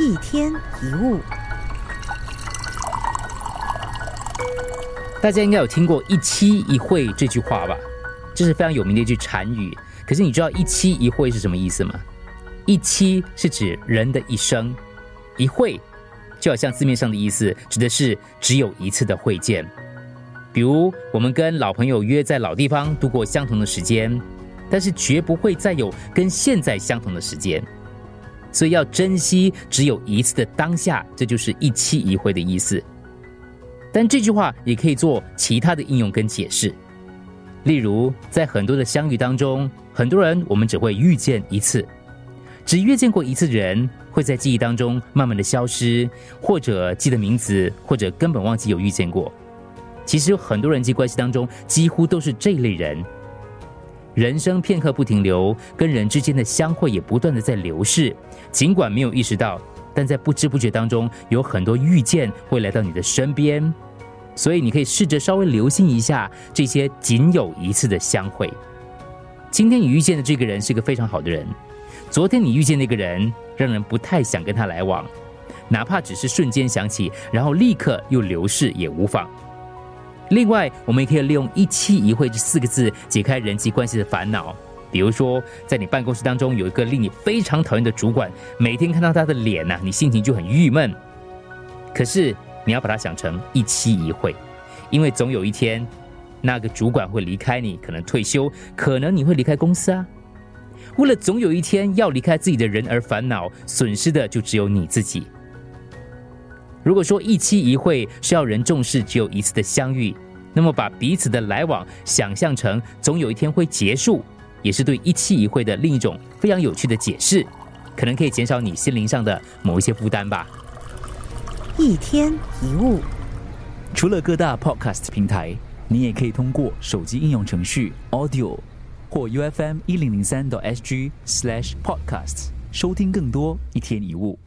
一天一物，大家应该有听过“一期一会”这句话吧？这是非常有名的一句禅语。可是你知道“一期一会”是什么意思吗？“一期”是指人的一生，“一会”就好像字面上的意思，指的是只有一次的会见。比如我们跟老朋友约在老地方度过相同的时间，但是绝不会再有跟现在相同的时间。所以要珍惜只有一次的当下，这就是一期一会的意思。但这句话也可以做其他的应用跟解释，例如在很多的相遇当中，很多人我们只会遇见一次，只遇见过一次的人会在记忆当中慢慢的消失，或者记得名字，或者根本忘记有遇见过。其实有很多人际关系当中，几乎都是这类人。人生片刻不停留，跟人之间的相会也不断的在流逝。尽管没有意识到，但在不知不觉当中，有很多遇见会来到你的身边。所以你可以试着稍微留心一下这些仅有一次的相会。今天你遇见的这个人是个非常好的人，昨天你遇见那个人让人不太想跟他来往，哪怕只是瞬间想起，然后立刻又流逝也无妨。另外，我们也可以利用“一期一会”这四个字解开人际关系的烦恼。比如说，在你办公室当中有一个令你非常讨厌的主管，每天看到他的脸呐，你心情就很郁闷。可是你要把它想成一期一会，因为总有一天，那个主管会离开你，可能退休，可能你会离开公司啊。为了总有一天要离开自己的人而烦恼，损失的就只有你自己。如果说一期一会是要人重视只有一次的相遇，那么把彼此的来往想象成总有一天会结束，也是对一期一会的另一种非常有趣的解释，可能可以减少你心灵上的某一些负担吧。一天一物，除了各大 Podcast 平台，你也可以通过手机应用程序 Audio 或 U F M 一零零三 SG Slash podcast 收听更多一天一物。